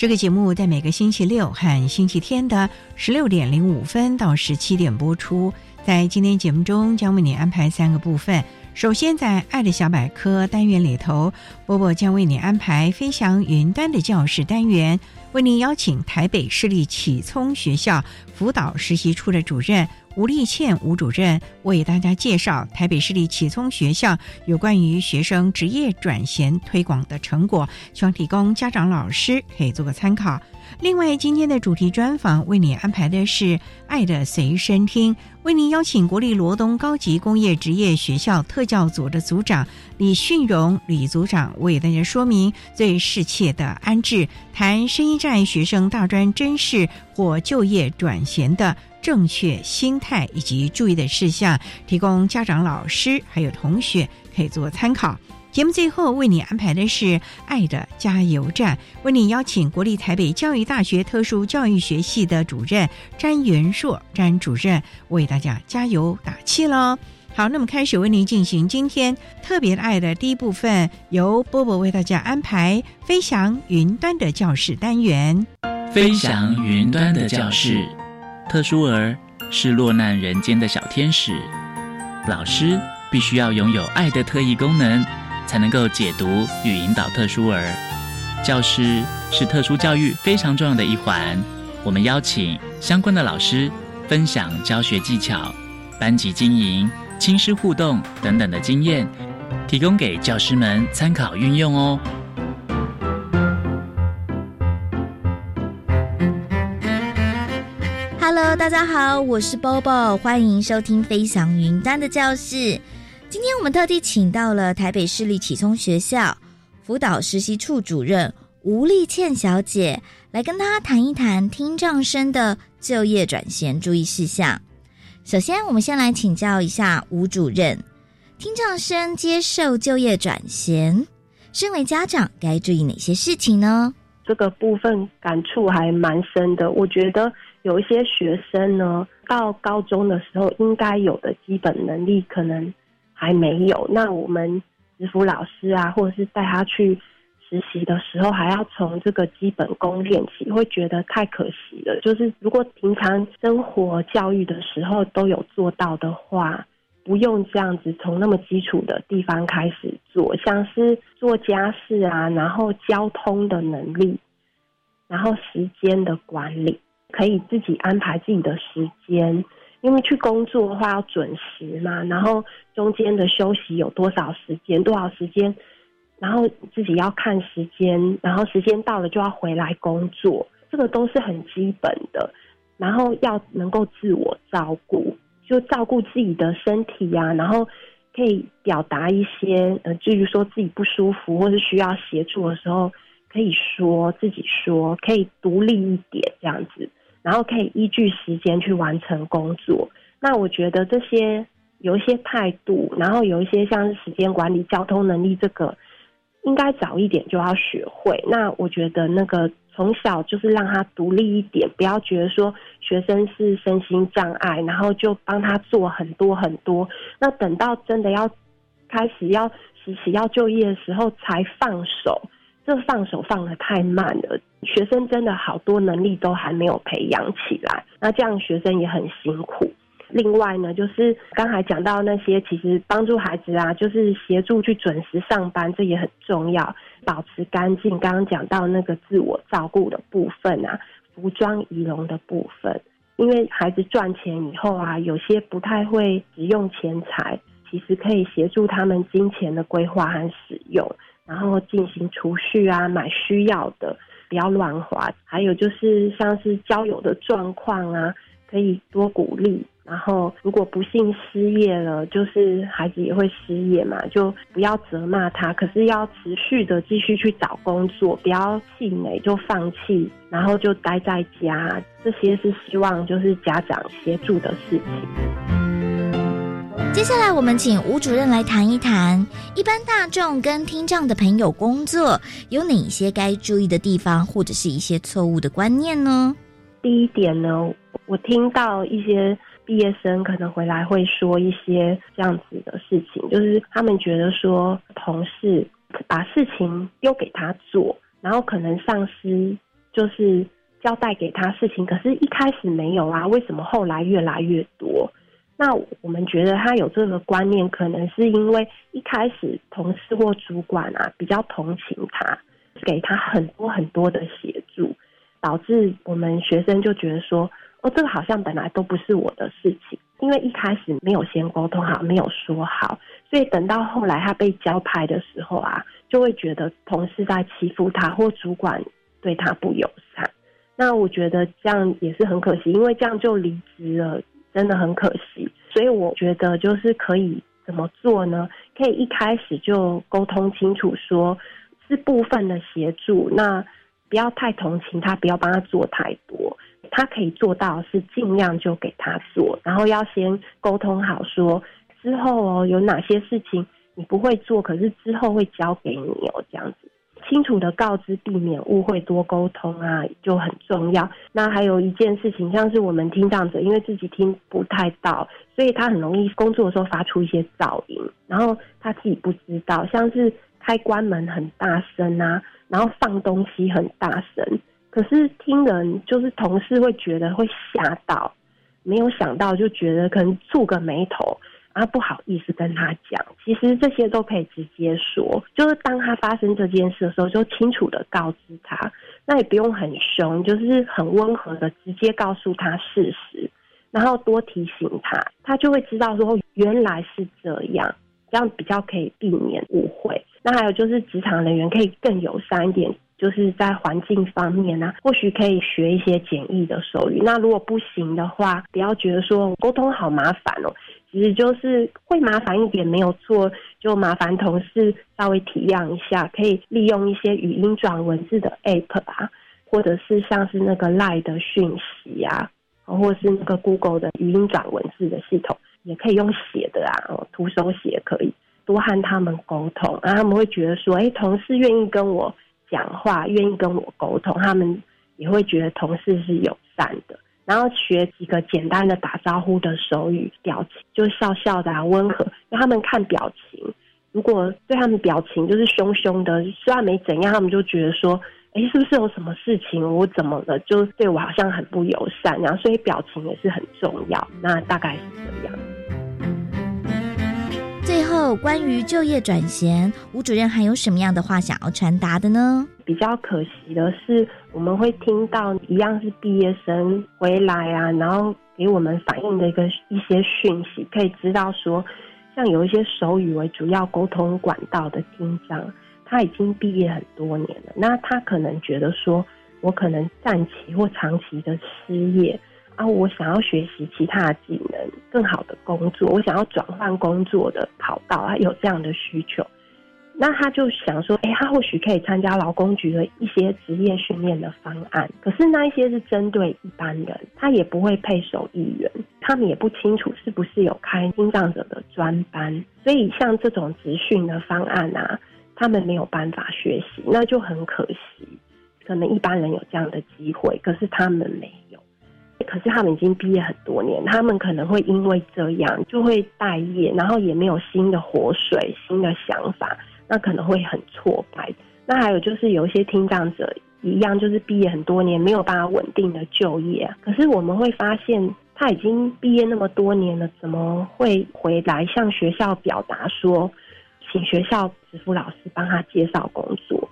这个节目在每个星期六和星期天的十六点零五分到十七点播出。在今天节目中，将为你安排三个部分。首先，在“爱的小百科”单元里头，波波将为你安排“飞翔云端”的教室单元，为您邀请台北市立启聪学校辅导实习处的主任。吴立倩吴主任为大家介绍台北市立启聪学校有关于学生职业转型推广的成果，希望提供家长、老师可以做个参考。另外，今天的主题专访为你安排的是《爱的随身听》，为您邀请国立罗东高级工业职业学校特教组的组长李训荣李组长为大家说明最适切的安置，谈声音障碍学生大专真试或就业转型的。正确心态以及注意的事项，提供家长、老师还有同学可以做参考。节目最后为你安排的是“爱的加油站”，为你邀请国立台北教育大学特殊教育学系的主任詹元硕詹主任为大家加油打气喽。好，那么开始为您进行今天特别爱的第一部分，由波波为大家安排“飞翔云端的教室”单元，“飞翔云端的教室”。特殊儿是落难人间的小天使，老师必须要拥有爱的特异功能，才能够解读与引导特殊儿。教师是特殊教育非常重要的一环，我们邀请相关的老师分享教学技巧、班级经营、亲师互动等等的经验，提供给教师们参考运用哦。Hello，大家好，我是 Bobo，欢迎收听《飞翔云端的教室》。今天我们特地请到了台北市立启聪学校辅导实习处主任吴丽倩小姐，来跟她谈一谈听障生的就业转型注意事项。首先，我们先来请教一下吴主任，听障生接受就业转型，身为家长该注意哪些事情呢？这个部分感触还蛮深的，我觉得。有一些学生呢，到高中的时候应该有的基本能力可能还没有。那我们师辅老师啊，或者是带他去实习的时候，还要从这个基本功练起，会觉得太可惜了。就是如果平常生活教育的时候都有做到的话，不用这样子从那么基础的地方开始做，像是做家事啊，然后交通的能力，然后时间的管理。可以自己安排自己的时间，因为去工作的话要准时嘛，然后中间的休息有多少时间，多少时间，然后自己要看时间，然后时间到了就要回来工作，这个都是很基本的。然后要能够自我照顾，就照顾自己的身体呀，然后可以表达一些，呃，至于说自己不舒服或是需要协助的时候，可以说自己说，可以独立一点这样子。然后可以依据时间去完成工作。那我觉得这些有一些态度，然后有一些像是时间管理、交通能力，这个应该早一点就要学会。那我觉得那个从小就是让他独立一点，不要觉得说学生是身心障碍，然后就帮他做很多很多。那等到真的要开始要实习要就业的时候才放手，这放手放的太慢了。学生真的好多能力都还没有培养起来，那这样学生也很辛苦。另外呢，就是刚才讲到那些，其实帮助孩子啊，就是协助去准时上班，这也很重要。保持干净，刚刚讲到那个自我照顾的部分啊，服装仪容的部分，因为孩子赚钱以后啊，有些不太会使用钱财，其实可以协助他们金钱的规划和使用，然后进行储蓄啊，买需要的，不要乱花。还有就是像是交友的状况啊，可以多鼓励。然后，如果不幸失业了，就是孩子也会失业嘛，就不要责骂他，可是要持续的继续去找工作，不要气馁就放弃，然后就待在家。这些是希望就是家长协助的事情。接下来，我们请吴主任来谈一谈，一般大众跟听障的朋友工作有哪些该注意的地方，或者是一些错误的观念呢？第一点呢，我听到一些。毕业生可能回来会说一些这样子的事情，就是他们觉得说同事把事情丢给他做，然后可能上司就是交代给他事情，可是一开始没有啊，为什么后来越来越多？那我们觉得他有这个观念，可能是因为一开始同事或主管啊比较同情他，给他很多很多的协助，导致我们学生就觉得说。哦，这个好像本来都不是我的事情，因为一开始没有先沟通好，没有说好，所以等到后来他被交派的时候啊，就会觉得同事在欺负他，或主管对他不友善。那我觉得这样也是很可惜，因为这样就离职了，真的很可惜。所以我觉得就是可以怎么做呢？可以一开始就沟通清楚，说是部分的协助，那不要太同情他，不要帮他做太多。他可以做到是尽量就给他做，然后要先沟通好，说之后哦有哪些事情你不会做，可是之后会交给你哦，这样子清楚的告知，避免误会，多沟通啊就很重要。那还有一件事情，像是我们听障者，因为自己听不太到，所以他很容易工作的时候发出一些噪音，然后他自己不知道，像是开关门很大声啊，然后放东西很大声。可是听人就是同事会觉得会吓到，没有想到就觉得可能蹙个眉头啊，不好意思跟他讲。其实这些都可以直接说，就是当他发生这件事的时候，就清楚的告知他，那也不用很凶，就是很温和的直接告诉他事实，然后多提醒他，他就会知道说原来是这样，这样比较可以避免误会。那还有就是职场人员可以更友善一点。就是在环境方面呢，或许可以学一些简易的手语。那如果不行的话，不要觉得说沟通好麻烦哦，其实就是会麻烦一点没有错，就麻烦同事稍微体谅一下，可以利用一些语音转文字的 app 啊，或者是像是那个 Line 的讯息啊，或者是那个 Google 的语音转文字的系统，也可以用写的啊，哦徒手写可以，多和他们沟通，然后他们会觉得说，哎，同事愿意跟我。讲话愿意跟我沟通，他们也会觉得同事是友善的。然后学几个简单的打招呼的手语表情，就笑笑的、啊温和，让他们看表情。如果对他们表情就是凶凶的，虽然没怎样，他们就觉得说：“哎，是不是有什么事情？我怎么了？就对我好像很不友善。”然后，所以表情也是很重要。那大概是这样。后，关于就业转衔，吴主任还有什么样的话想要传达的呢？比较可惜的是，我们会听到一样是毕业生回来啊，然后给我们反映的一个一些讯息，可以知道说，像有一些手语为主要沟通管道的听障，他已经毕业很多年了，那他可能觉得说，我可能暂期或长期的失业。啊，我想要学习其他的技能，更好的工作，我想要转换工作的跑道，他有这样的需求，那他就想说，哎，他或许可以参加劳工局的一些职业训练的方案。可是那一些是针对一般人，他也不会配手艺员，他们也不清楚是不是有开心脏者的专班，所以像这种职训的方案啊，他们没有办法学习，那就很可惜。可能一般人有这样的机会，可是他们没。可是他们已经毕业很多年，他们可能会因为这样就会待业，然后也没有新的活水、新的想法，那可能会很挫败。那还有就是有一些听障者一样，就是毕业很多年没有办法稳定的就业。可是我们会发现，他已经毕业那么多年了，怎么会回来向学校表达说，请学校职辅老师帮他介绍工作？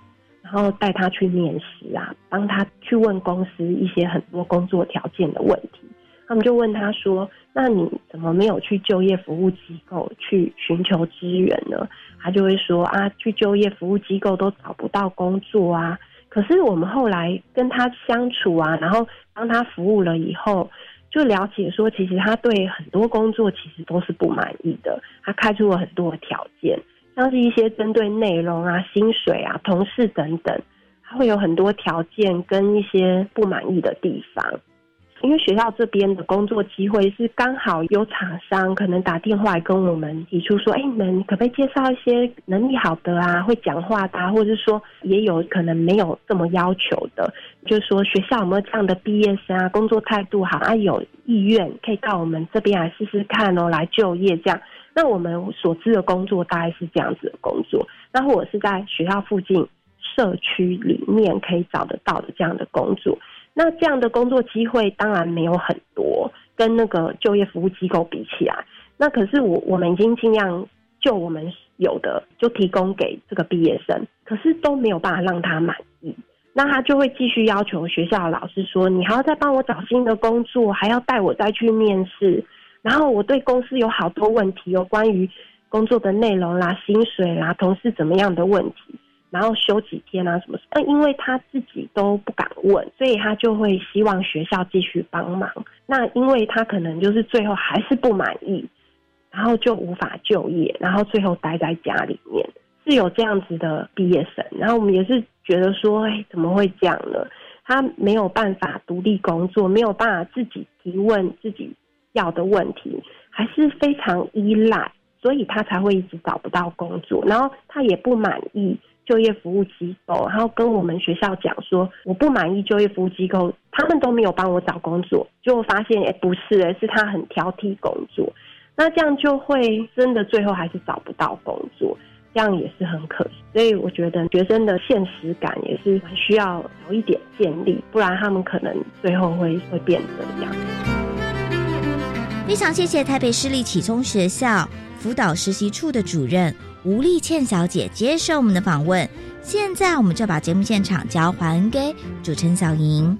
然后带他去面试啊，帮他去问公司一些很多工作条件的问题。他们就问他说：“那你怎么没有去就业服务机构去寻求支援呢？”他就会说：“啊，去就业服务机构都找不到工作啊。”可是我们后来跟他相处啊，然后帮他服务了以后，就了解说，其实他对很多工作其实都是不满意的。他开出了很多的条件。像是一些针对内容啊、薪水啊、同事等等，他会有很多条件跟一些不满意的地方。因为学校这边的工作机会是刚好有厂商可能打电话来跟我们提出说：“哎，你们可不可以介绍一些能力好的啊、会讲话的啊，或者是说也有可能没有这么要求的，就是说学校有没有这样的毕业生啊，工作态度好啊，有意愿可以到我们这边来试试看哦，来就业这样。”那我们所知的工作大概是这样子的工作，那或者是在学校附近社区里面可以找得到的这样的工作。那这样的工作机会当然没有很多，跟那个就业服务机构比起来，那可是我我们已经尽量就我们有的就提供给这个毕业生，可是都没有办法让他满意，那他就会继续要求学校老师说，你还要再帮我找新的工作，还要带我再去面试。然后我对公司有好多问题，有关于工作的内容啦、薪水啦、同事怎么样的问题，然后休几天啊什么？但因为他自己都不敢问，所以他就会希望学校继续帮忙。那因为他可能就是最后还是不满意，然后就无法就业，然后最后待在家里面，是有这样子的毕业生。然后我们也是觉得说，哎，怎么会这样呢？他没有办法独立工作，没有办法自己提问自己。要的问题还是非常依赖，所以他才会一直找不到工作。然后他也不满意就业服务机构，然后跟我们学校讲说，我不满意就业服务机构，他们都没有帮我找工作。就发现，哎，不是，哎，是他很挑剔工作。那这样就会真的最后还是找不到工作，这样也是很可惜。所以我觉得学生的现实感也是需要有一点建立，不然他们可能最后会会变这样。非常谢谢台北市立启聪学校辅导实习处的主任吴丽倩小姐接受我们的访问。现在，我们就把节目现场交还给主持人小莹。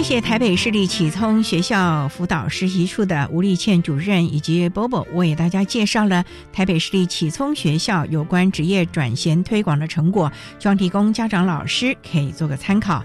谢谢台北市立启聪学校辅导实习处的吴丽倩主任以及 Bobo 为大家介绍了台北市立启聪学校有关职业转型推广的成果，希望提供家长老师可以做个参考。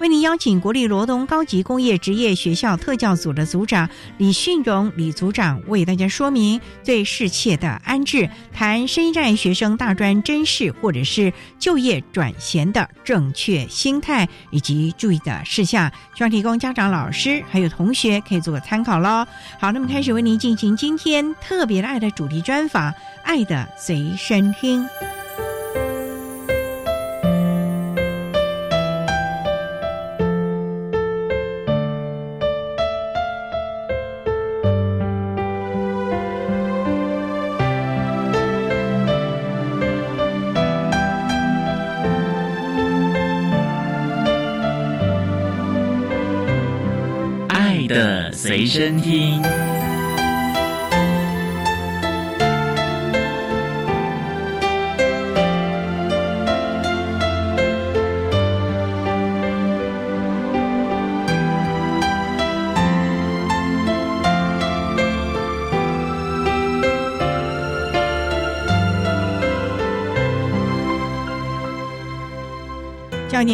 为您邀请国立罗东高级工业职业学校特教组的组长李训荣李组长为大家说明最适切的安置，谈声音障碍学生大专真试或者是就业转衔的正确心态以及注意的事项，希望提供家长、老师还有同学可以做个参考喽。好，那么开始为您进行今天特别的爱的主题专访，《爱的随身听》。随身听。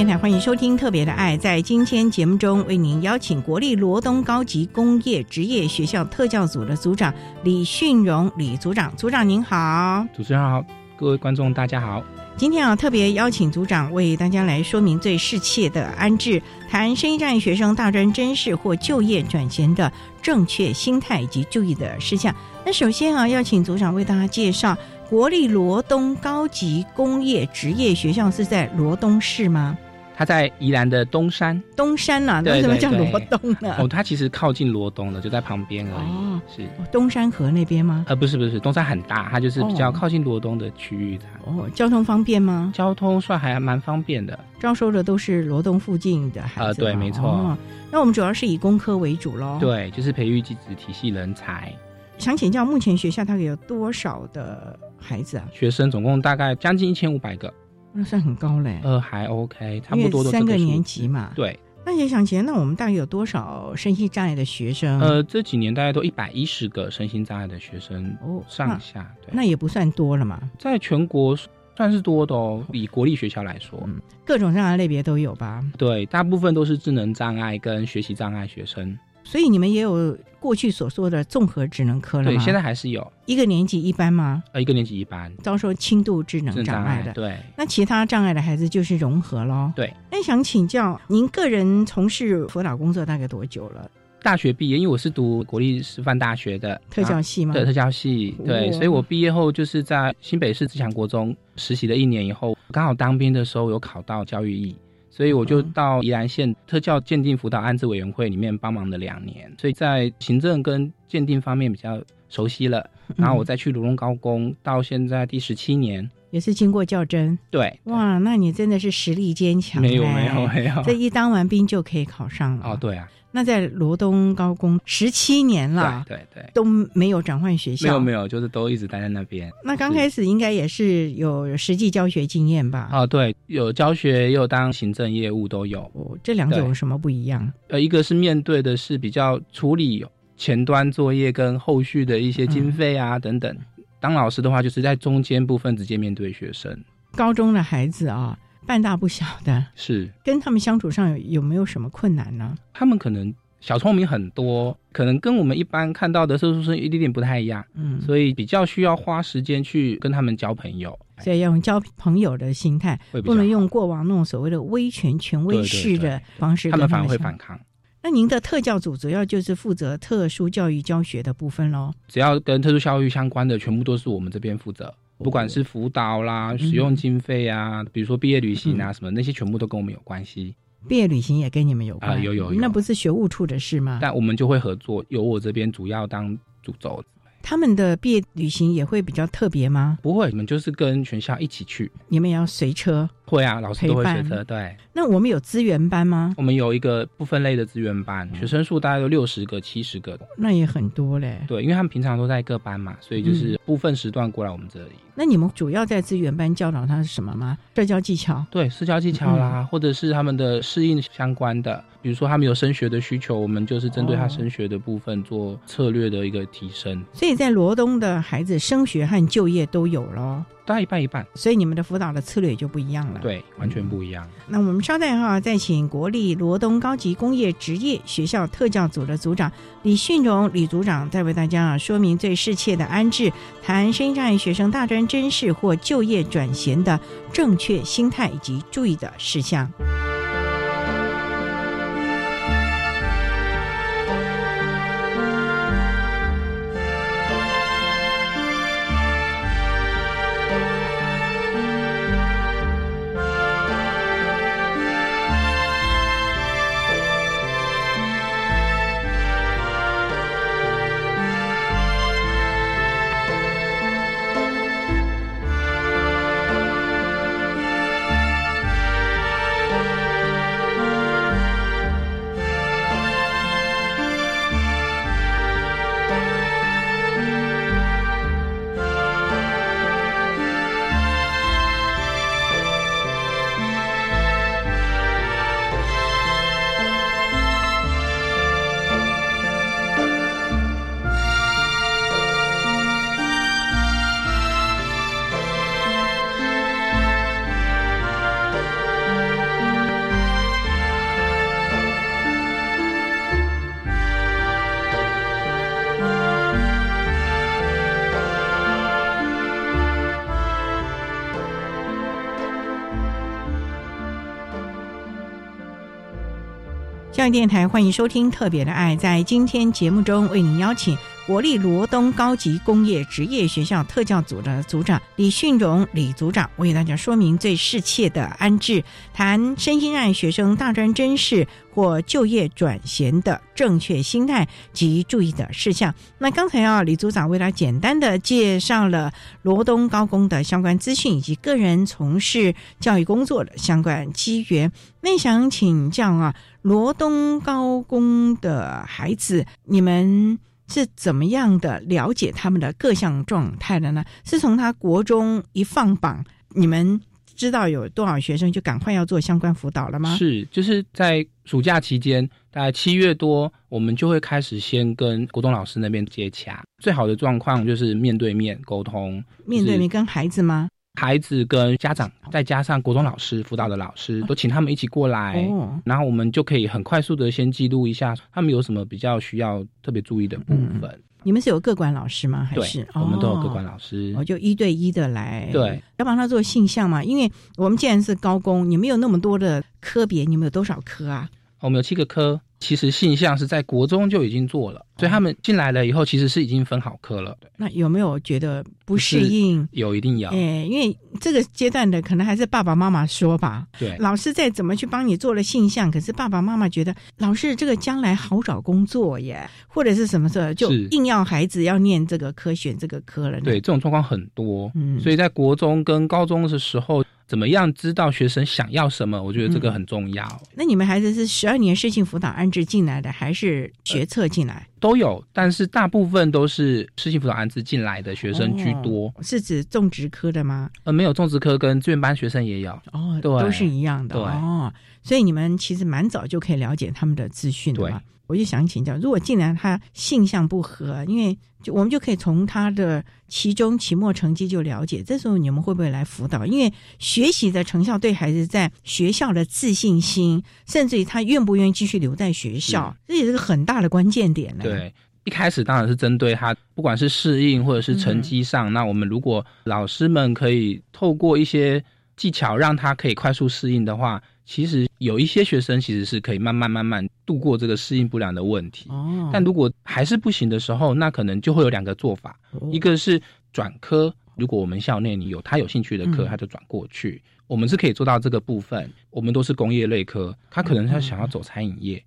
电台欢迎收听《特别的爱》。在今天节目中，为您邀请国立罗东高级工业职业学校特教组的组长李训荣李组长。组长您好，主持人好，各位观众大家好。今天啊，特别邀请组长为大家来说明最适切的安置，谈声音障碍学生大专真试或就业转型的正确心态以及注意的事项。那首先啊，要请组长为大家介绍国立罗东高级工业职业学校是在罗东市吗？它在宜兰的东山，东山呐、对为什么叫罗东呢？哦，它其实靠近罗东的，就在旁边而已。哦是，东山河那边吗？呃，不是不是，东山很大，它就是比较哦靠近罗东的区域它哦，交通方便吗？交通算还蛮方便的。招收的都是罗东附近的孩子吗、呃对没错哦那我们主要是以工科为主喽。，对，就是培育技职体系人才。想请教，目前学校大概有多少的孩子啊？学生总共大概将近一千五百个，那算很高嘞，呃，还 OK，差不多都三个年级嘛。对，那也想请问，那我们大概有多少身心障碍的学生？呃，这几年大概都一百一十个身心障碍的学生哦，上下。对，那也不算多了嘛，在全国算是多的哦，以国立学校来说。嗯各种障碍类别都有吧？对，大部分都是智能障碍跟学习障碍学生。所以你们也有过去所说的综合智能科了吗？对，现在还是有，一个年级一班吗？呃，一个年级一班遭受轻度智能障障碍的，对，那其他障碍的孩子就是融合喽。对，那想请教您个人从事辅导工作大概多久了？大学毕业，因为我是读国立师范大学的特教系吗？对特教系，对，哦所以我毕业后就是在新北市自强国中实习了一年以后，刚好当兵的时候有考到教育役。所以我就嗯到宜兰县特教鉴定辅导安置委员会里面帮忙了两年，所以在行政跟鉴定方面比较熟悉了。然后我再去卢龙高工，到现在第十七年。也是经过较真。对，哇，那你真的是实力坚强。没有没有。没有。这一当完兵就可以考上了哦，对啊，那在罗东高工十七年了，对对对，都没有转换学校。没有没有，就是都一直待在那边。那刚开始应该也是有实际教学经验吧？哦，对，有教学，也有当行政业务都有。哦，这两种有什么不一样？呃，一个是面对的是比较处理前端作业跟后续的一些经费啊、等等。当老师的话，就是在中间部分直接面对学生。高中的孩子啊，半大不小的，是，跟他们相处上有有没有什么困难呢？他们可能小聪明很多，可能跟我们一般看到的特殊生一点点不太一样，嗯，所以比较需要花时间去跟他们交朋友。所以要用交朋友的心态，不能用过往那种所谓的威权、权威式的方式跟他们反而会反抗。那您的特教组主要就是负责特殊教育教学的部分喽。只要跟特殊教育相关的，全部都是我们这边负责。不管是辅导啦、使用经费啊，比如说毕业旅行啊什么，那些全部都跟我们有关系。毕业旅行也跟你们有关，啊有有有那不是学务处的事吗？但我们就会合作，由我这边主要当主轴。他们的毕业旅行也会比较特别吗？不会，你们就是跟全校一起去。你们也要随车？会啊，老师都会随车。对，那我们有资源班吗？我们有一个不分类的资源班，学生数大概有六十个、七十个。那也很多嘞。对，因为他们平常都在各班嘛，所以就是部分时段过来我们这里。那你们主要在资源班教导他是什么吗？社交技巧。对，社交技巧啦，或者是他们的适应相关的，比如说他们有升学的需求，我们就是针对他升学的部分做策略的一个提升，所以在罗东的孩子升学和就业都有咯，大概一半一半。所以你们的辅导的策略也就不一样了。。对，完全不一样。那我们稍待哈，再请国立罗东高级工业职业学校特教组的组长李训荣李组长，再为大家啊说明最适切的安置，谈身心障碍学生大专真试或就业转型的正确心态以及注意的事项。教育电台欢迎收听《特别的爱》。在今天节目中，为您邀请国立罗东高级工业职业学校特教组的组长李训荣李组长，为大家说明最适切的安置，谈身心障碍学生大专真试或就业转衔的正确心态及注意的事项。那刚才啊，李组长为他简单的介绍了罗东高工的相关资讯以及个人从事教育工作的相关机缘。那想请教啊，罗东高工的孩子，你们是怎么样的了解他们的各项状态的呢？是从他国中一放榜，你们知道有多少学生就赶快要做相关辅导了吗？是，就是在暑假期间，大概七月多，我们就会开始先跟国中老师那边接洽。最好的状况就是面对面沟通，面对面跟孩子吗？孩子跟家长，再加上国中老师、辅导的老师，都请他们一起过来，然后我们就可以很快速的先记录一下他们有什么比较需要特别注意的部分。你们是有各管老师吗？还是我们都有各管老师？我就一对一的来，对，要帮他做性向嘛。因为我们既然是高工，你们有那么多的科别，你们有多少科啊？我们有七个科。其实性向是在国中就已经做了，所以他们进来了以后，其实是已经分好科了。那有没有觉得不适应？有，一定有。哎，因为这个阶段的可能还是爸爸妈妈说吧。对，老师再怎么去帮你做了性向，可是爸爸妈妈觉得老师这个将来好找工作耶，或者是什么时候，就硬要孩子要念这个科，选这个科了。对，这种状况很多。嗯，所以在国中跟高中的时候。怎么样知道学生想要什么？我觉得这个很重要。那你们孩子是十二年适性辅导安置进来的，还是学测进来？都有，但是大部分都是适性辅导安置进来的学生居多。是指种植科的吗？呃，没有，种植科跟志愿班学生也有。哦，对，都是一样的。对哦，所以你们其实蛮早就可以了解他们的资讯了嘛。我就想请教，如果进来他性向不合，因为就我们就可以从他的期中、期末成绩就了解。这时候你们会不会来辅导？因为学习的成效对孩子在学校的自信心，甚至于他愿不愿意继续留在学校，这也是个很大的关键点呢。对，一开始当然是针对他，不管是适应或者是成绩上，那我们如果老师们可以透过一些技巧让他可以快速适应的话。其实有一些学生其实是可以慢慢慢慢度过这个适应不良的问题。哦，但如果还是不行的时候，那可能就会有两个做法，一个是转科，如果我们校内你有他有兴趣的科，他就转过去。我们是可以做到这个部分。我们都是工业类科，他可能他想要走餐饮业，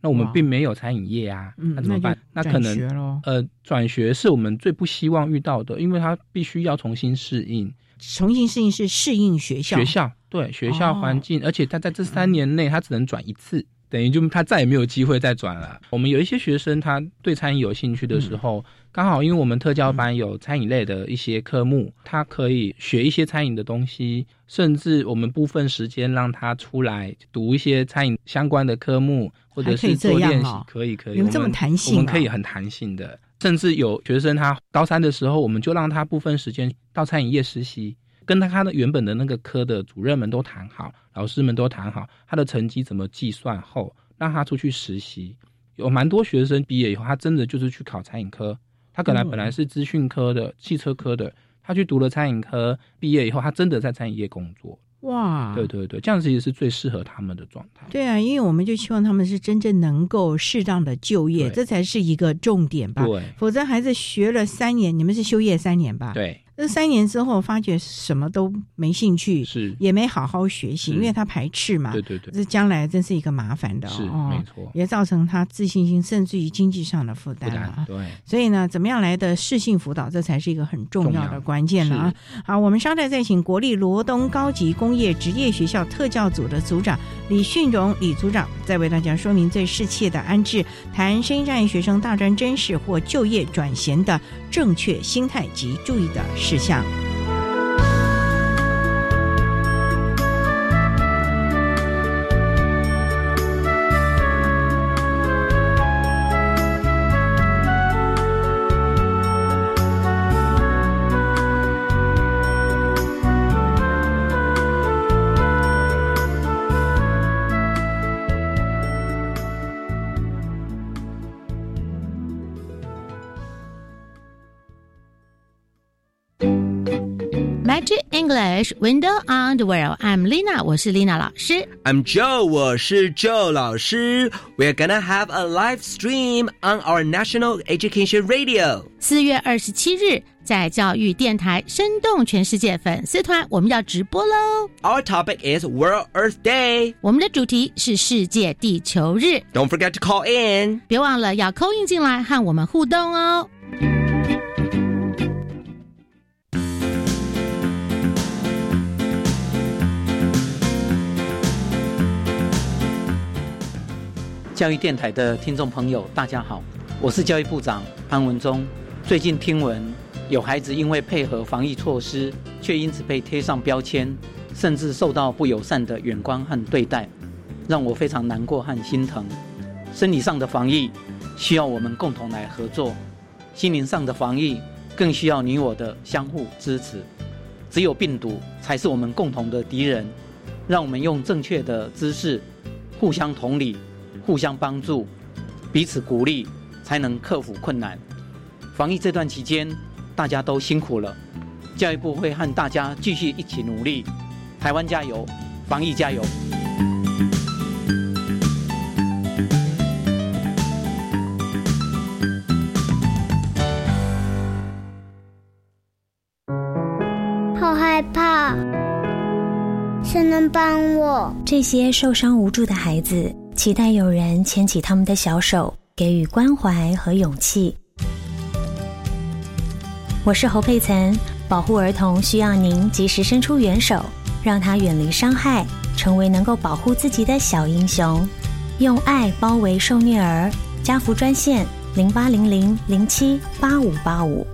那我们并没有餐饮业啊，那怎么办？那可能呃转学是我们最不希望遇到的，因为他必须要重新适应。重新适应是适应学校，学校对学校环境，而且他在这三年内他只能转一次，等于就他再也没有机会再转了。我们有一些学生他对餐饮有兴趣的时候，刚好因为我们特教班有餐饮类的一些科目，他可以学一些餐饮的东西，甚至我们部分时间让他出来读一些餐饮相关的科目，或者是做练习，可以可以，有这么弹性，我们可以很弹性的。甚至有学生，他高三的时候，我们就让他部分时间到餐饮业实习，跟他他的原本的那个科的主任们都谈好，老师们都谈好他的成绩怎么计算后，让他出去实习。有蛮多学生毕业以后，他真的就是去考餐饮科。他可能本来是资讯科的、汽车科的，他去读了餐饮科，毕业以后，他真的在餐饮业工作。哇，对对对，这样子也是最适合他们的状态。对啊，因为我们就希望他们是真正能够适当的就业，这才是一个重点吧。对，否则孩子学了三年，你们是休业三年吧？对。那三年之后，发觉什么都没兴趣，是也没好好学习，因为他排斥嘛。对对对，这将来真是一个麻烦的，是没错，也造成他自信心甚至于经济上的负担了。对，所以呢，怎么样来的适性辅导，这才是一个很重要的关键了啊！好，我们稍待再请国立罗东高级工业职业学校特教组的组长李训荣李组长，再为大家说明最适切的安置，谈声音障碍学生大专真试或就业转衔的正确心态及注意的事项。English Window on the World. I'm Lina，我是 Lina 老师。 I'm Joe，我是 Joe 老师。We're gonna have a live stream on our national education radio. 四月二十七日，在教育电台生动全世界粉丝团，我们要直播喽。 Our topic is World Earth Day. 我们的主题是世界地球日， Don't forget to call in. 别忘了要扣印进来和我们互动哦。 教育电台的听众朋友，大家好，我是教育部长潘文忠。最近听闻有孩子因为配合防疫措施，却因此被贴上标签，甚至受到不友善的眼光和对待，让我非常难过和心疼。生理上的防疫需要我们共同来合作，心灵上的防疫更需要你我的相互支持。只有病毒才是我们共同的敌人，让我们用正确的姿势，互相同理。互相帮助，彼此鼓励，才能克服困难。防疫这段期间，大家都辛苦了，教育部会和大家继续一起努力。台湾加油，防疫加油！好害怕，谁能帮我？这些受伤无助的孩子。期待有人牵起他们的小手，给予关怀和勇气。我是侯佩岑，保护儿童需要您及时伸出援手，让他远离伤害，成为能够保护自己的小英雄。用爱包围受虐儿，家福专线零八零零零七八五八五。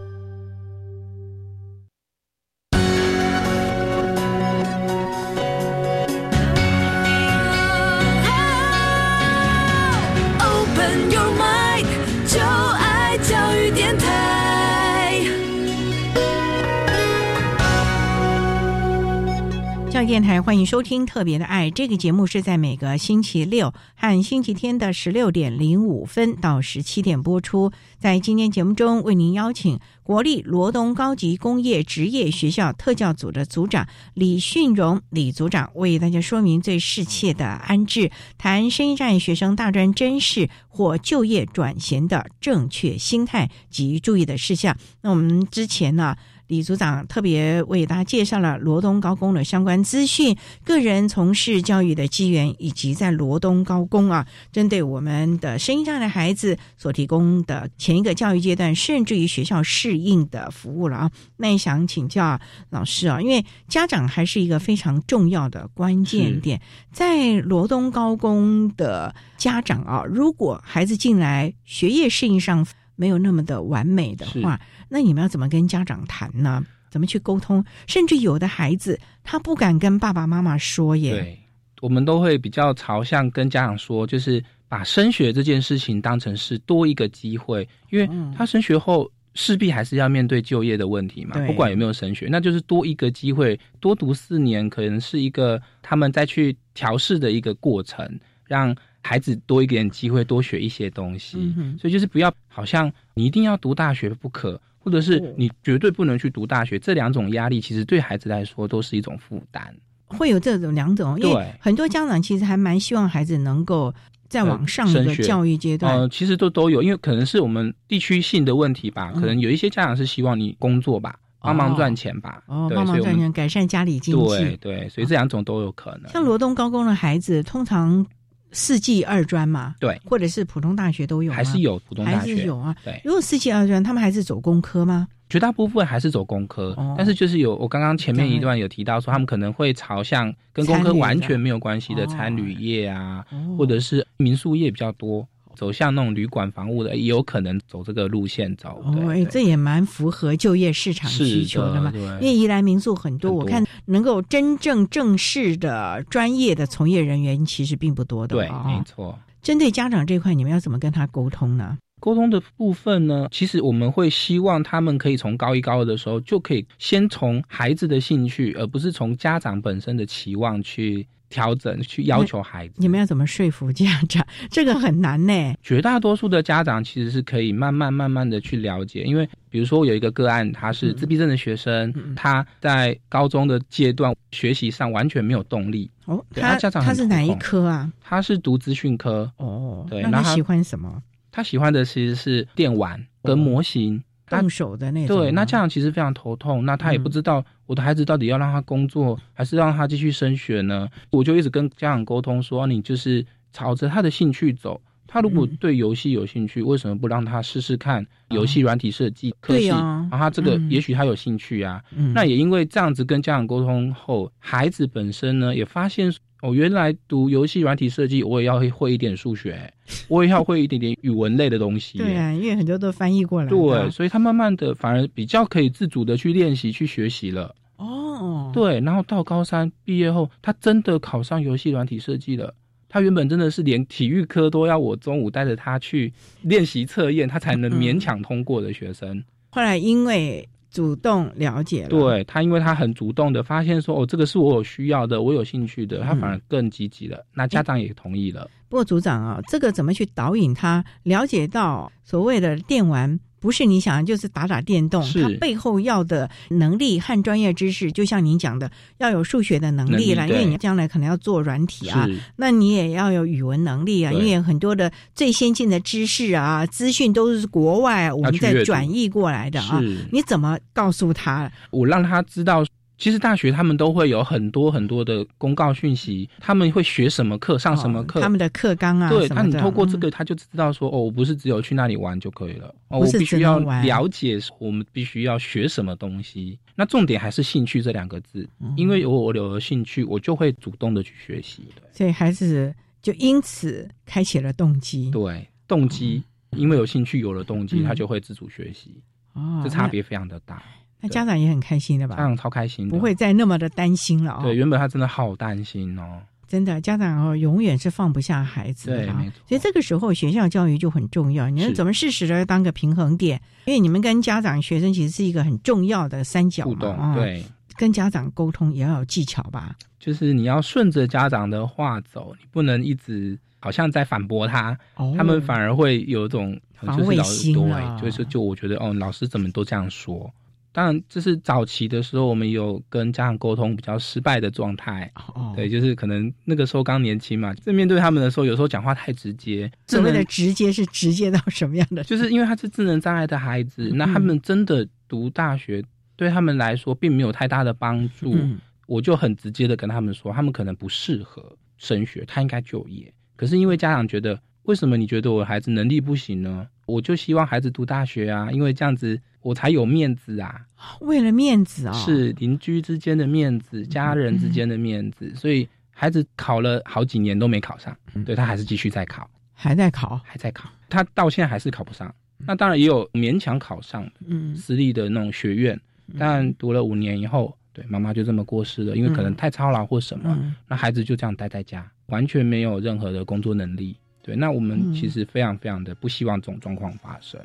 教电台欢迎收听《特别的爱》这个节目，是在每个星期六和星期天的十六点零五分到十七点播出。在今天节目中，为您邀请国立罗东高级工业职业学校特教组的组长李训荣李组长，为大家说明最适切的安置，谈生一站学生大专真试或就业转衔的正确心态及注意的事项。那我们之前呢？李组长特别为大家介绍了罗东高工的相关资讯、个人从事教育的机缘，以及在罗东高工啊，针对我们的声音障碍的孩子所提供的前一个教育阶段，甚至于学校适应的服务了啊。那也想请教老师啊，因为家长还是一个非常重要的关键点，在罗东高工的家长啊，如果孩子进来学业适应上没有那么的完美的话，那你们要怎么跟家长谈呢？怎么去沟通？甚至有的孩子他不敢跟爸爸妈妈说耶。对，我们都会比较朝向跟家长说，就是把升学这件事情当成是多一个机会，因为他升学后势必还是要面对就业的问题嘛，不管有没有升学，那就是多一个机会，多读四年可能是一个他们再去调试的一个过程，让。孩子多一点机会，多学一些东西，嗯、所以就是不要好像你一定要读大学不可，或者是你绝对不能去读大学，这两种压力其实对孩子来说都是一种负担。会有这种两种，因为很多家长其实还蛮希望孩子能够再往上一个教育阶段。呃，其实都都有，因为可能是我们地区性的问题吧，可能有一些家长是希望你工作吧。帮忙赚钱吧，哦，帮忙赚钱，改善家里经济，对对，所以这两种都有可能。像罗东高工的孩子，通常。四技二专嘛，对，或者是普通大学都有，还是有普通大学，还是有啊。对，如果四技二专，他们还是走工科吗？绝大部分还是走工科，哦、但是就是有我刚刚前面一段有提到说，他们可能会朝向跟工科完全没有关系的餐旅业啊，哦、或者是民宿业比较多。走向那种旅馆房屋的，也有可能走这个路线走。哦，哎，这也蛮符合就业市场需求的嘛。因为宜兰民宿很多，我看能够真正正式的专业的从业人员其实并不多的。对，没错。针对家长这块，你们要怎么跟他沟通呢？沟通的部分呢，其实我们会希望他们可以从高一高二的时候就可以先从孩子的兴趣，而不是从家长本身的期望去调整、去要求孩子。你们要怎么说服家长？这个很难呢。绝大多数的家长其实是可以慢慢慢慢的去了解，因为比如说我有一个个案，他是自闭症的学生，他在高中的阶段学习上完全没有动力。哦，对他家长他是哪一科啊？他是读资讯科，哦，对那他喜欢什么？他喜欢的其实是电玩跟模型。那动手的那种。对，那家长其实非常头痛，那他也不嗯知道我的孩子到底要让他工作，还是让他继续升学呢？我就一直跟家长沟通说，你就是朝着他的兴趣走。他如果嗯对游戏有兴趣，为什么不让他试试看游戏软体设计科系？对啊然后他这个嗯也许他有兴趣啊。嗯那也因为这样子跟家长沟通后，孩子本身呢也发现，哦，原来读游戏软体设计，我也要会会一点数学，我也要会一点点语文类的东西。对啊，因为很多都翻译过来的。对，所以他慢慢的反而比较可以自主的去练习、去学习了。哦，对，然后到高三毕业后，他真的考上游戏软体设计了。他原本真的是连体育科都要我中午带着他去练习测验，他才能嗯勉强通过的学生。后来因为主动了解了，对他，因为他很主动的发现说，哦，这个是我有需要的，我有兴趣的，他反而更积极了。那家长也同意了。不过组长啊，这个怎么去导引他了解到所谓的电玩不是你想的就是打打电动，是。它背后要的能力和专业知识，就像您讲的，要有数学的能力了，力因为你将来可能要做软体啊，那你也要有语文能力啊，因为很多的最先进的知识啊、资讯都是国外我们在转译过来的啊，你怎么告诉他？我让他知道，其实大学他们都会有很多很多的公告讯息，他们会学什么课，上什么课，他们的课纲啊对，什么的他你透过这嗯个，他就知道说，哦，我不是只有去那里玩就可以了，哦，我必须要了解我们必须要学什么东西。那重点还是兴趣这两个字，嗯因为有我有了兴趣，我就会主动的去学习。所以孩子就因此开启了动机。对，动机，因为有兴趣有了动机，嗯他就会自主学习，哦这差别非常的大。那家长也很开心的吧？家长超开心的，不会再那么的担心了哦。对，原本他真的好担心哦。真的，家长哦，永远是放不下孩子的啊对所以这个时候学校教育就很重要。你要是怎么适时的当个平衡点？因为你们跟家长、学生其实是一个很重要的三角互动对，跟家长沟通也要有技巧吧？就是你要顺着家长的话走，你不能一直好像在反驳他，哦他们反而会有一种防卫心了对，就是就我觉得哦，老师怎么都这样说。当然，这是早期的时候，我们有跟家长沟通比较失败的状态。哦，对，就是可能那个时候刚年轻嘛，在面对他们的时候，有时候讲话太直接。所谓的直接是直接到什么样的？就是因为他是智能障碍的孩子，嗯那他们真的读大学对他们来说并没有太大的帮助。嗯我就很直接的跟他们说，他们可能不适合升学，他应该就业。可是因为家长觉得，为什么你觉得我孩子能力不行呢？我就希望孩子读大学啊，因为这样子我才有面子啊。为了面子啊、哦，是邻居之间的面子，家人之间的面子，所以孩子考了好几年都没考上，对他还是继续在考，还在考，还在考，他到现在还是考不上。那当然也有勉强考上的，嗯，私立的那种学院，但读了五年以后，对妈妈就这么过世了，因为可能太操劳或什么，嗯那孩子就这样待在家，完全没有任何的工作能力。对，那我们嗯其实非常非常的不希望这种状况发生。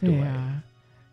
对啊。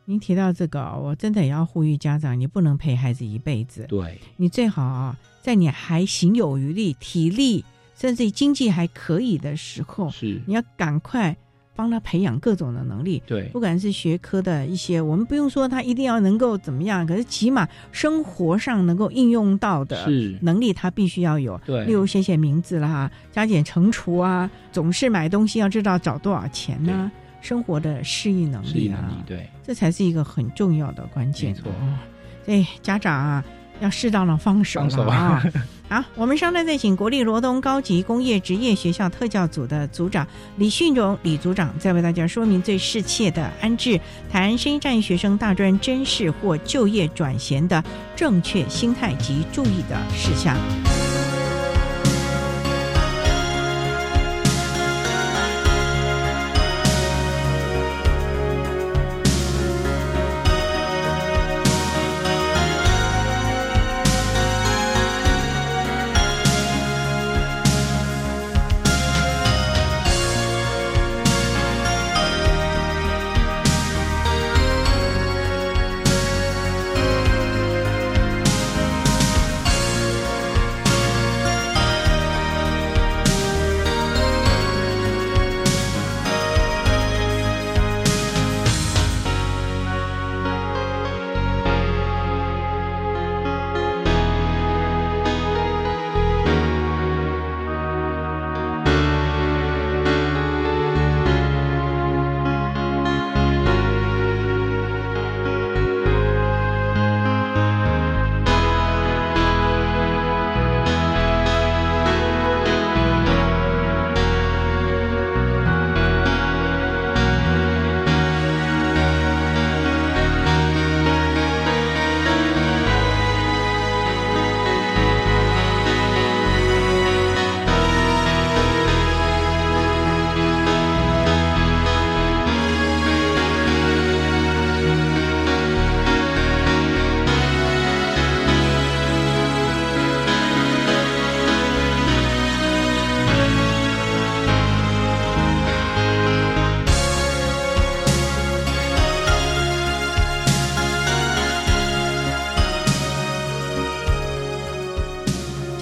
您提到这个，我真的也要呼吁家长，你不能陪孩子一辈子。对，你最好啊，在你还行有余力、体力甚至经济还可以的时候，是你要赶快帮他培养各种的能力。对不管是学科的一些，我们不用说他一定要能够怎么样，可是起码生活上能够应用到的能力，他必须要有。对例如写写名字啦，加减乘除啊，总是买东西要知道找多少钱呢、生活的适应能力啊，能力，对，这才是一个很重要的关键。没错哦，所以家长啊，要适当的放手放手了啊。好，我们稍待再请国立罗东高级工业职业学校特教组的组长李训荣李组长，再为大家说明最适切的安置谈深一站学生大专甄试或就业转衔的正确心态及注意的事项。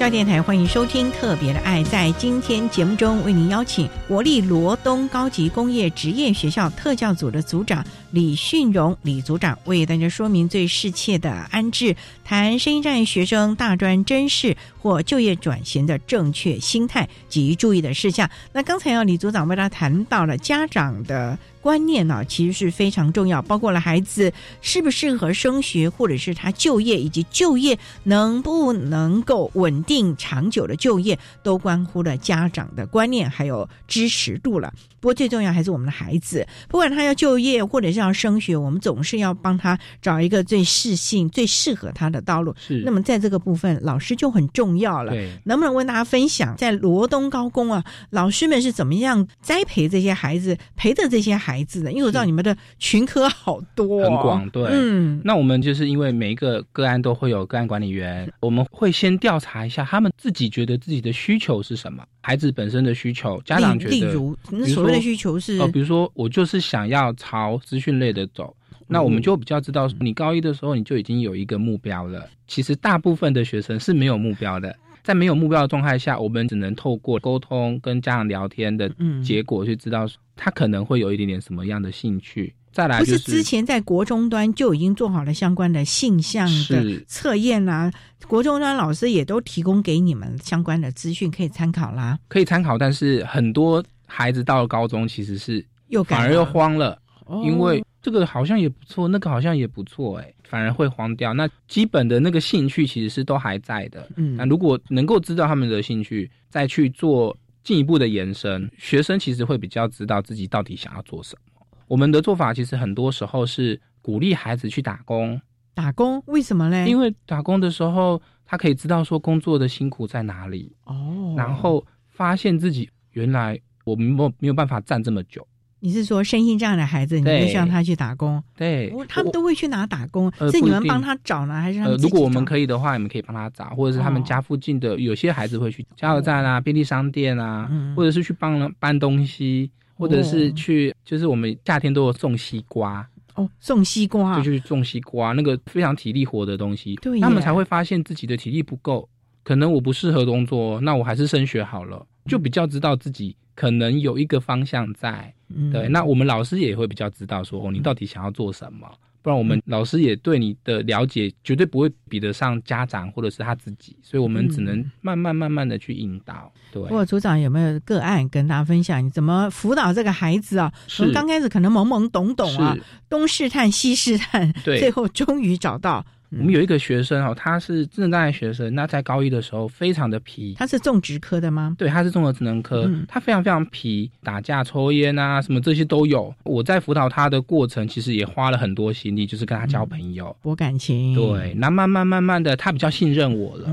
教电台欢迎收听《特别的爱》。在今天节目中，为您邀请国立罗东高级工业职业学校特教组的组长李训荣李组长，为大家说明最适切的安置，谈声音障碍学生大专真试或就业转型的正确心态及注意的事项。那刚才啊，李组长为大家谈到了家长的。观念呢，其实是非常重要，包括了孩子适不适合升学，或者是他就业，以及就业能不能够稳定长久的就业，都关乎了家长的观念还有支持度了。不过最重要还是我们的孩子，不管他要就业或者是要升学，我们总是要帮他找一个最适性、最适合他的道路。是。那么在这个部分，老师就很重要了。对。能不能为大家分享，在罗东高工啊，老师们是怎么样栽培这些孩子，陪着这些孩子的？因为我知道你们的群科好多，很广。对。嗯。那我们就是因为每一个个案都会有个案管理员，我们会先调查一下他们自己觉得自己的需求是什么，孩子本身的需求，家长觉得，例如，所谓的需求是。哦，比如说我就是想要朝资讯类的走，那我们就比较知道，你高一的时候你就已经有一个目标了。其实大部分的学生是没有目标的，在没有目标的状态下，我们只能透过沟通跟家长聊天的结果去知道他可能会有一点点什么样的兴趣。再来，不是之前在国中端就已经做好了相关的性向的测验啊，国中端老师也都提供给你们相关的资讯可以参考啦，可以参考，但是很多。孩子到了高中，其实是又反而又慌了，因为这个好像也不错，那个好像也不错，哎，反而会慌掉。那基本的那个兴趣其实是都还在的，嗯，那如果能够知道他们的兴趣，再去做进一步的延伸，学生其实会比较知道自己到底想要做什么。我们的做法其实很多时候是鼓励孩子去打工，打工为什么嘞？因为打工的时候，他可以知道说工作的辛苦在哪里哦，然后发现自己原来。我们没没有办法站这么久。你是说身心这样的孩子，你就需要他去打工？对，他们都会去哪打工？是你们帮他找呢，还是？呃，如果我们可以的话，你们可以帮他找，或者是他们家附近的有些孩子会去加油站啊、便利商店啊，或者是去帮搬东西，或者是去，就是我们夏天都有种西瓜哦，种西瓜。就去种西瓜，那个非常体力活的东西，对，他们才会发现自己的体力不够，可能我不适合工作，那我还是升学好了，就比较知道自己。可能有一个方向在，对，那我们老师也会比较知道说，哦，你到底想要做什么？不然我们老师也对你的了解绝对不会比得上家长或者是他自己，所以我们只能慢慢慢慢的去引导。对，不过组长有没有个案跟大家分享？你怎么辅导这个孩子啊？从刚开始可能懵懵懂懂啊，东试探西试探，对，最后终于找到。我们有一个学生哦，他是智能障碍学生，那在高一的时候非常的皮。他是种植科的吗？对，他是综合智能科，他非常非常皮，打架、抽烟啊，什么这些都有。我在辅导他的过程，其实也花了很多心力，就是跟他交朋友、博感情。对，那慢慢慢慢的，他比较信任我了。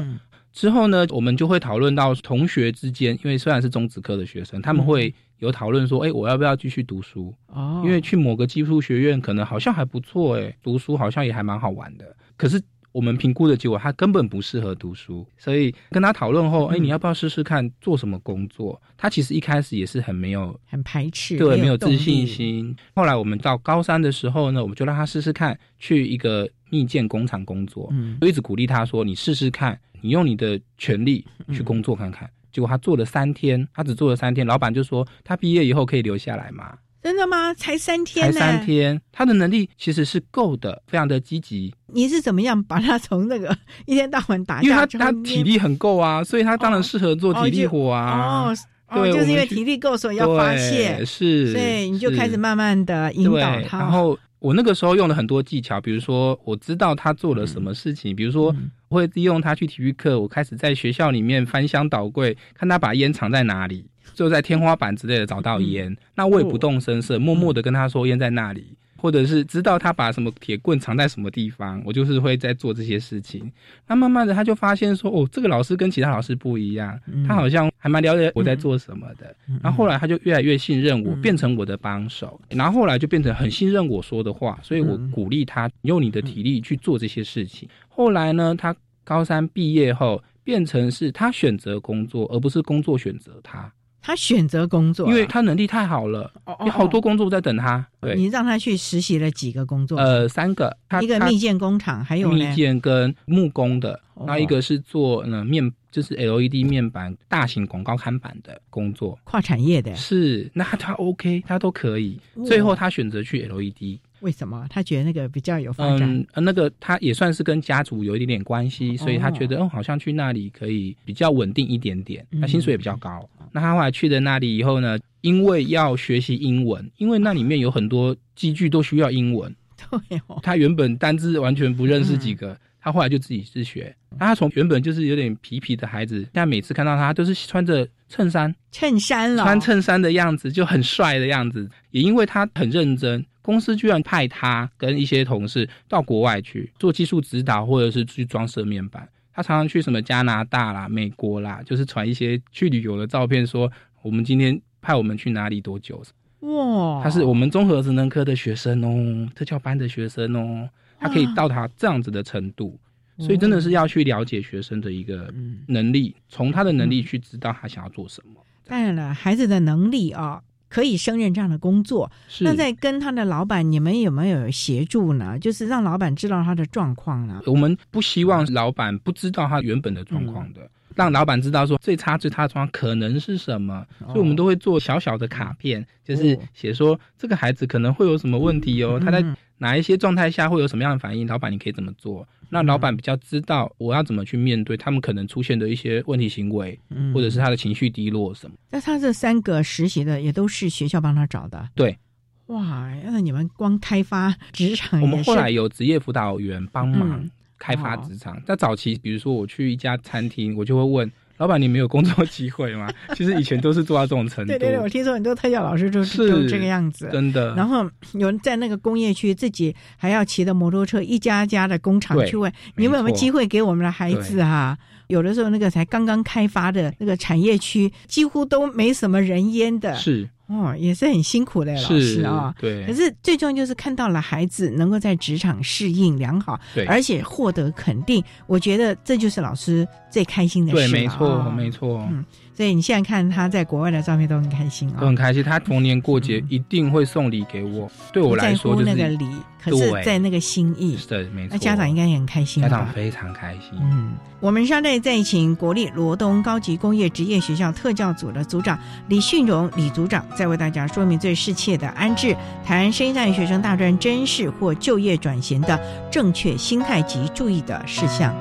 之后呢，我们就会讨论到同学之间，因为虽然是中职科的学生，他们会有讨论说，哎，我要不要继续读书？哦，因为去某个技术学院可能好像还不错，哎，读书好像也还蛮好玩的。可是我们评估的结果，他根本不适合读书，所以跟他讨论后，哎，你要不要试试看做什么工作？他其实一开始也是很没有、很排斥，对，没有自信心。后来我们到高三的时候呢，我们就让他试试看去一个密件工厂工作，嗯，就一直鼓励他说：“你试试看，你用你的权利去工作看看。”结果他做了三天，他只做了三天，老板就说：“他毕业以后可以留下来吗？”真的吗？才三天，才三天，他的能力其实是够的，非常的积极。你是怎么样把他从那个一天到晚打？因为他他体力很够啊，所以他当然适合做体力活啊。哦，对，就是因为体力够，所以要发泄。是，所以你就开始慢慢的引导他。然后我那个时候用了很多技巧，比如说我知道他做了什么事情，比如说我会利用他去体育课，我开始在学校里面翻箱倒柜，看他把烟藏在哪里。就在天花板之类的找到烟，那我也不动声色，默默的跟他说烟在那里，或者是知道他把什么铁棍藏在什么地方，我就是会在做这些事情。那慢慢的他就发现说，哦，这个老师跟其他老师不一样，他好像还蛮了解我在做什么的。然后后来他就越来越信任我，变成我的帮手。然后后来就变成很信任我说的话，所以我鼓励他用你的体力去做这些事情。后来呢，他高三毕业后变成是他选择工作，而不是工作选择他。他选择工作，因为他能力太好了，有好多工作在等他。对，你让他去实习了几个工作？呃，三个，一个密件工厂，还有密件跟木工的，那一个是做呃面，就是 LED 面板、大型广告看板的工作，跨产业的。是，那他 OK，他都可以。最后他选择去 LED。为什么他觉得那个比较有发展？嗯，那个他也算是跟家族有一点点关系，所以他觉得哦，好像去那里可以比较稳定一点点，那薪水也比较高。那他后来去了那里以后呢，因为要学习英文，因为那里面有很多机具都需要英文。对，他原本单字完全不认识几个，他后来就自己自学。那他从原本就是有点皮皮的孩子，现在每次看到他都是穿着衬衫，衬衫了，穿衬衫的样子就很帅的样子。也因为他很认真。公司居然派他跟一些同事到国外去做技术指导，或者是去装设面板。他常常去什么加拿大啦、美国啦，就是传一些去旅游的照片，说我们今天派我们去哪里多久。哇！他是我们综合职能科的学生哦，特教班的学生哦，他可以到达这样子的程度，所以真的是要去了解学生的一个能力，从他的能力去知道他想要做什么。当然了，孩子的能力啊。可以胜任这样的工作，那在跟他的老板，你们有没有协助呢？就是让老板知道他的状况呢？我们不希望老板不知道他原本的状况的，让老板知道说最差最差的状况可能是什么，所以我们都会做小小的卡片，就是写说这个孩子可能会有什么问题哦，他在哪一些状态下会有什么样的反应，老板你可以怎么做？那老板比较知道我要怎么去面对他们可能出现的一些问题行为，或者是他的情绪低落什么。那他这三个实习的也都是学校帮他找的。对，哇，那你们光开发职场，我们后来有职业辅导员帮忙开发职场。在早期，比如说我去一家餐厅，我就会问。老板，你没有工作机会吗？其实以前都是做到这种程度。对对对，我听说很多特教老师就是都这个样子，真的。然后有人在那个工业区，自己还要骑着摩托车，一家家的工厂去问，你们有没有机会给我们的孩子啊？有的时候那个才刚刚开发的那个产业区，几乎都没什么人烟的。是。哦，也是很辛苦的老师啊。对。可是最重要就是看到了孩子能够在职场适应良好，对，而且获得肯定，我觉得这就是老师最开心的事。对，没错，没错。嗯。所以你现在看他在国外的照片都很开心啊，都很开心。他逢年过节一定会送礼给我，对我来说就是那个礼，可是在那个心意。是的，没错。那家长应该也很开心。家长非常开心。嗯，我们稍待再请国立罗东高级工业职业学校特教组的组长李训荣李组长，再为大家说明最适切的安置，谈生代学生大专真试或就业转型的正确心态及注意的事项。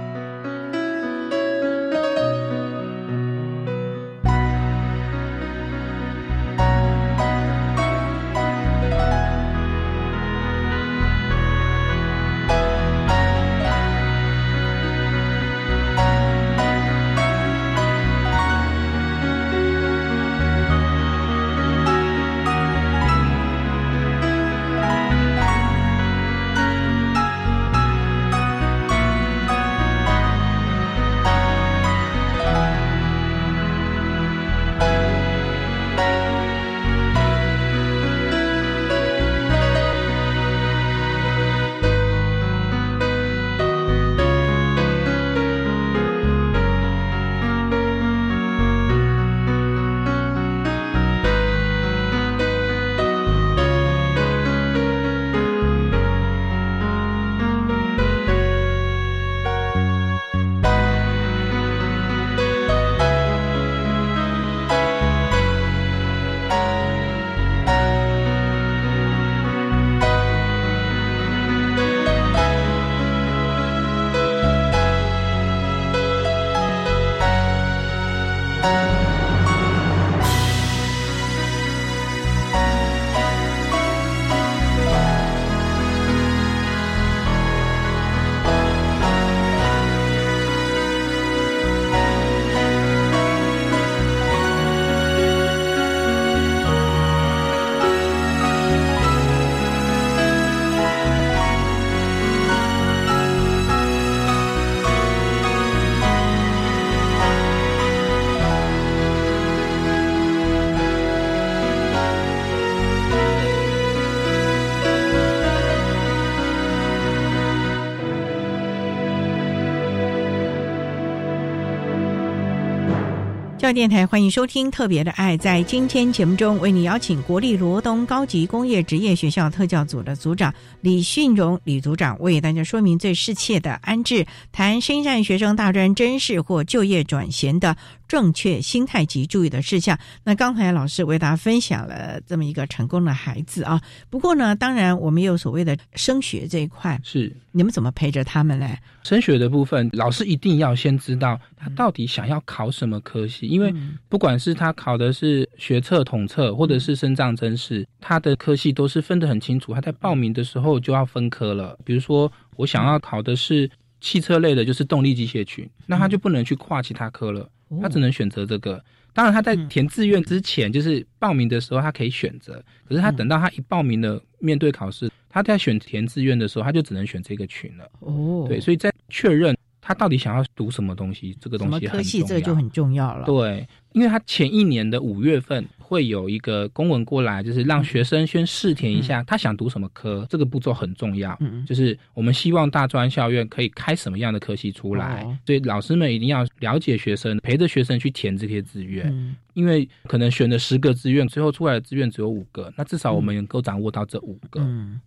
电台欢迎收听《特别的爱》。在今天节目中，为你邀请国立罗东高级工业职业学校特教组的组长李训荣李组长，为大家说明最适切的安置，谈深战学生大专真试或就业转型的正确心态及注意的事项。那刚才老师为大家分享了这么一个成功的孩子啊。不过呢，当然我们也有所谓的升学这一块，是你们怎么陪着他们嘞？升学的部分，老师一定要先知道他到底想要考什么科系，因为不管是他考的是学测、统测，或者是升障真试，他的科系都是分得很清楚。他在报名的时候就要分科了。比如说，我想要考的是汽车类的，就是动力机械群，那他就不能去跨其他科了，他只能选择这个。当然，他在填志愿之前，就是报名的时候，他可以选择。可是他等到他一报名了，面对考试，他在选填志愿的时候，他就只能选这个群了。哦，对，所以在确认他到底想要读什么东西，这个东西科系，这个就很重要了。对，因为他前一年的五月份。会有一个公文过来，就是让学生先试填一下他想读什么科，这个步骤很重要。嗯，就是我们希望大专校院可以开什么样的科系出来，所以老师们一定要了解学生，陪着学生去填这些志愿。因为可能选了十个志愿，最后出来的志愿只有五个，那至少我们能够掌握到这五个。嗯，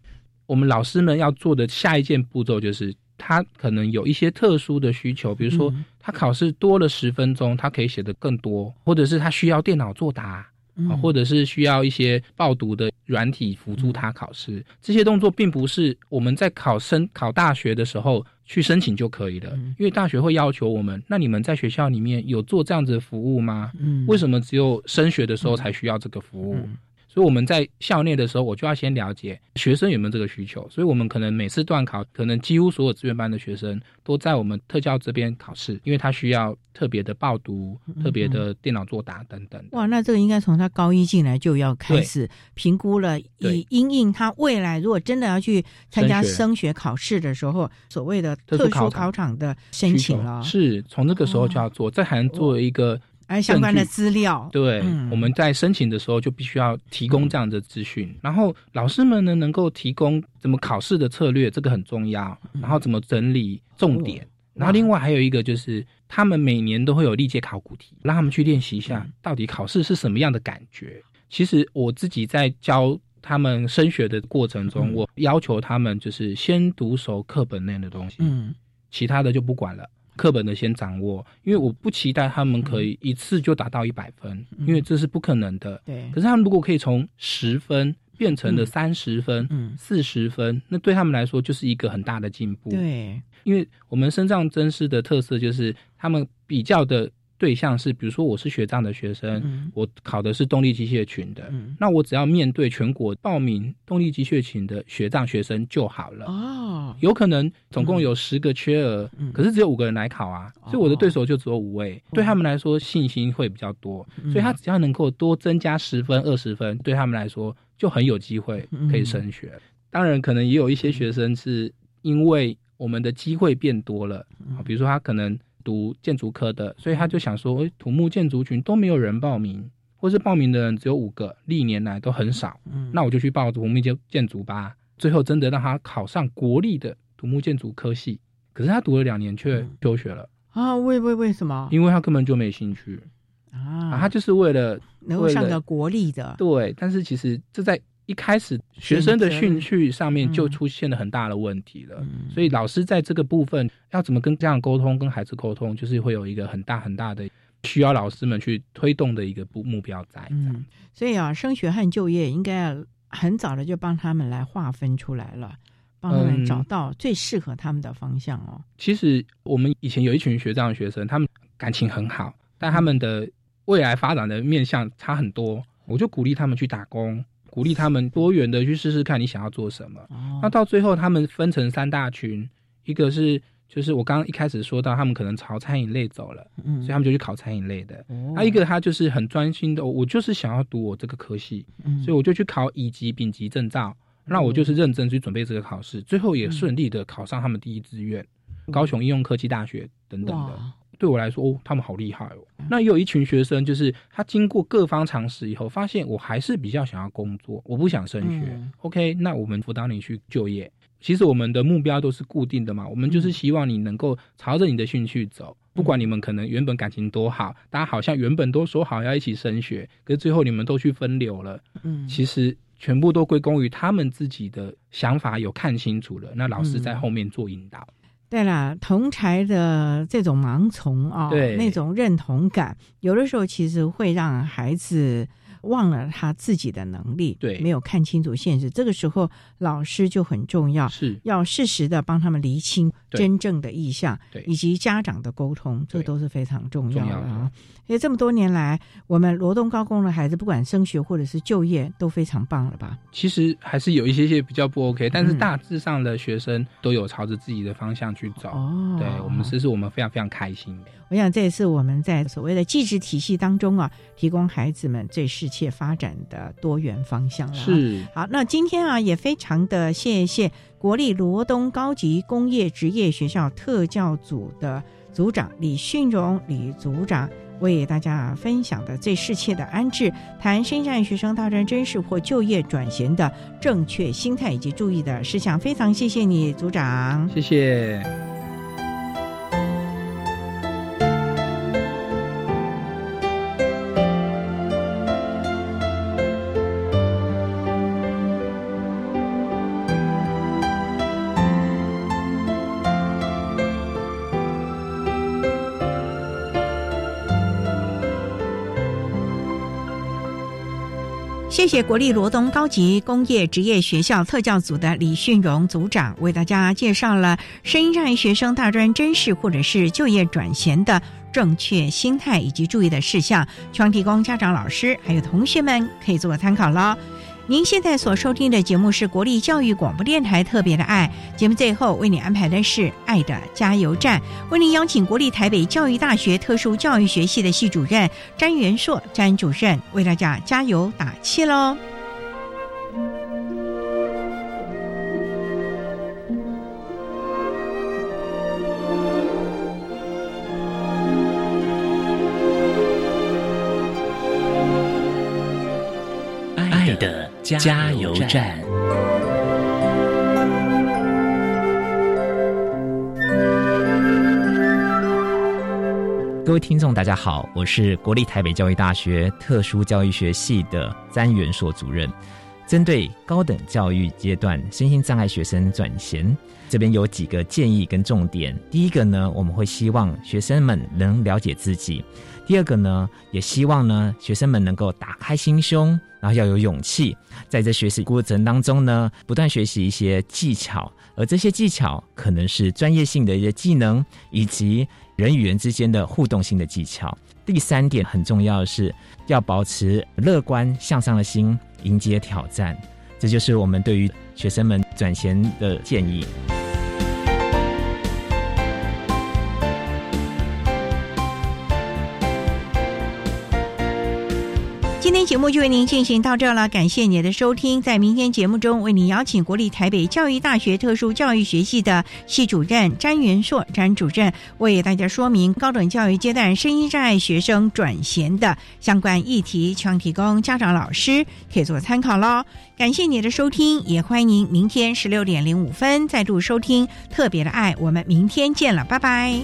我们老师们要做的下一件步骤就是。他可能有一些特殊的需求，比如说他考试多了十分钟，他可以写得更多，或者是他需要电脑作答，啊，或者是需要一些报读的软体辅助他考试。这些动作并不是我们在考生考大学的时候去申请就可以的，因为大学会要求我们，那你们在学校里面有做这样子的服务吗？嗯，为什么只有升学的时候才需要这个服务？所以我们在校内的时候，我就要先了解学生有没有这个需求。所以我们可能每次段考，可能几乎所有志愿班的学生都在我们特教这边考试，因为他需要特别的报读、特别的电脑作答等等。哇，那这个应该从他高一进来就要开始评估了，以因应他未来如果真的要去参加升学。考试的时候，所谓的特殊考场。的申请了，是从那个时候就要做，这还能作为一个。哎，相关的资料，对，我们在申请的时候就必须要提供这样的资讯。然后老师们呢，能够提供怎么考试的策略，这个很重要。然后怎么整理重点。然后另外还有一个就是，他们每年都会有历届考古题，让他们去练习一下，到底考试是什么样的感觉。其实我自己在教他们升学的过程中，我要求他们就是先读熟课本内的东西，嗯，其他的就不管了。课本的先掌握，因为我不期待他们可以一次就达到一百分，因为这是不可能的。对。可是他们如果可以从十分变成了三十分、四十分，那对他们来说就是一个很大的进步。对。因为我们身上真师的特色就是他们比较的。对象是，比如说我是学长的学生，我考的是动力机械群的，那我只要面对全国报名动力机械群的学长学生就好了。哦，有可能总共有十个缺额，可是只有五个人来考啊，所以我的对手就只有五位，对他们来说信心会比较多，所以他只要能够多增加十分、二十分，对他们来说就很有机会可以升学。当然，可能也有一些学生是因为我们的机会变多了，比如说他可能。读建筑科的，所以他就想说，土木建筑群都没有人报名，或是报名的人只有五个，历年来都很少。嗯，那我就去报土木建建筑吧。最后真的让他考上国立的土木建筑科系，可是他读了两年却休学了啊？为为为什么？因为他根本就没兴趣啊，他就是为了能够上个国立的。对，但是其实这在。一开始学生的兴趣上面就出现了很大的问题了，所以老师在这个部分要怎么跟家长沟通、跟孩子沟通，就是会有一个很大很大的需要老师们去推动的一个目目标在。嗯，所以啊，升学和就业应该要很早的就帮他们来划分出来了，帮他们找到最适合他们的方向哦。其实我们以前有一群学长学生，他们感情很好，但他们的未来发展的面向差很多，我就鼓励他们去打工。鼓励他们多元的去试试看，你想要做什么。那到最后，他们分成三大群，一个是就是我刚刚一开始说到，他们可能朝餐饮类走了，所以他们就去考餐饮类的。那一个他就是很专心的，我就是想要读我这个科系，所以我就去考乙级、丙级证照。那我就是认真去准备这个考试，最后也顺利的考上他们第一志愿——高雄应用科技大学等等的。对我来说，哦，他们好厉害哦。那也有一群学生，就是他经过各方尝试以后，发现我还是比较想要工作，我不想升学。OK，那我们辅导你去就业。其实我们的目标都是固定的嘛，我们就是希望你能够朝着你的兴趣走。不管你们可能原本感情多好，大家好像原本都说好要一起升学，可是最后你们都去分流了。嗯，其实全部都归功于他们自己的想法有看清楚了，那老师在后面做引导。对了，同才的这种盲从啊、对。那种认同感，有的时候其实会让孩子忘了他自己的能力，对没有看清楚现实。这个时候，老师就很重要，是要适时的帮他们厘清真正的意向，对以及家长的沟通，这都是非常重要的啊。所以这么多年来，我们罗东高工的孩子，不管升学或者是就业，都非常棒了吧？其实还是有一些些比较不 OK，但是嗯大致上的学生都有朝着自己的方向去走。哦对我们这是我们非常非常开心的。我想这也是我们在所谓的继职体系当中啊，提供孩子们最适切发展的多元方向了啊。是好，那今天啊，也非常的谢谢国立罗东高级工业职业学校特教组的组长李训荣李组长。为大家分享的最适切的安置，谈生产学生大专真试或就业转型的正确心态以及注意的事项，非常谢谢你，组长。谢谢。谢国立罗东高级工业职业学校特教组的李训荣组长为大家介绍了声音障碍学生大专真试或者是就业转衔的正确心态以及注意的事项，希望提供家长、老师还有同学们可以做个参考喽。您现在所收听的节目是国立教育广播电台特别的爱节目，最后为你安排的是爱的加油站，为您邀请国立台北教育大学特殊教育学系的系主任詹元硕詹主任为大家加油打气喽。加油站。各位听众，大家好，我是国立台北教育大学特殊教育学系的詹元硕主任。针对高等教育阶段身心障碍学生转衔，这边有几个建议跟重点。第一个呢，我们会希望学生们能了解自己；第二个呢，也希望呢学生们能够打开心胸，然后要有勇气，在这学习过程当中呢，不断学习一些技巧，而这些技巧可能是专业性的一些技能，以及人与人之间的互动性的技巧。第三点很重要的是，要保持乐观向上的心，迎接挑战。这就是我们对于学生们转衔的建议。今天节目就为您进行到这了，感谢你的收听。在明天节目中，为您邀请国立台北教育大学特殊教育学系的系主任詹元硕詹主任，为大家说明高等教育阶段声音障碍学生转衔的相关议题，希望提供家长、老师可以做参考喽。感谢你的收听，也欢迎您明天十六点零五分再度收听特别的爱。我们明天见了，拜拜。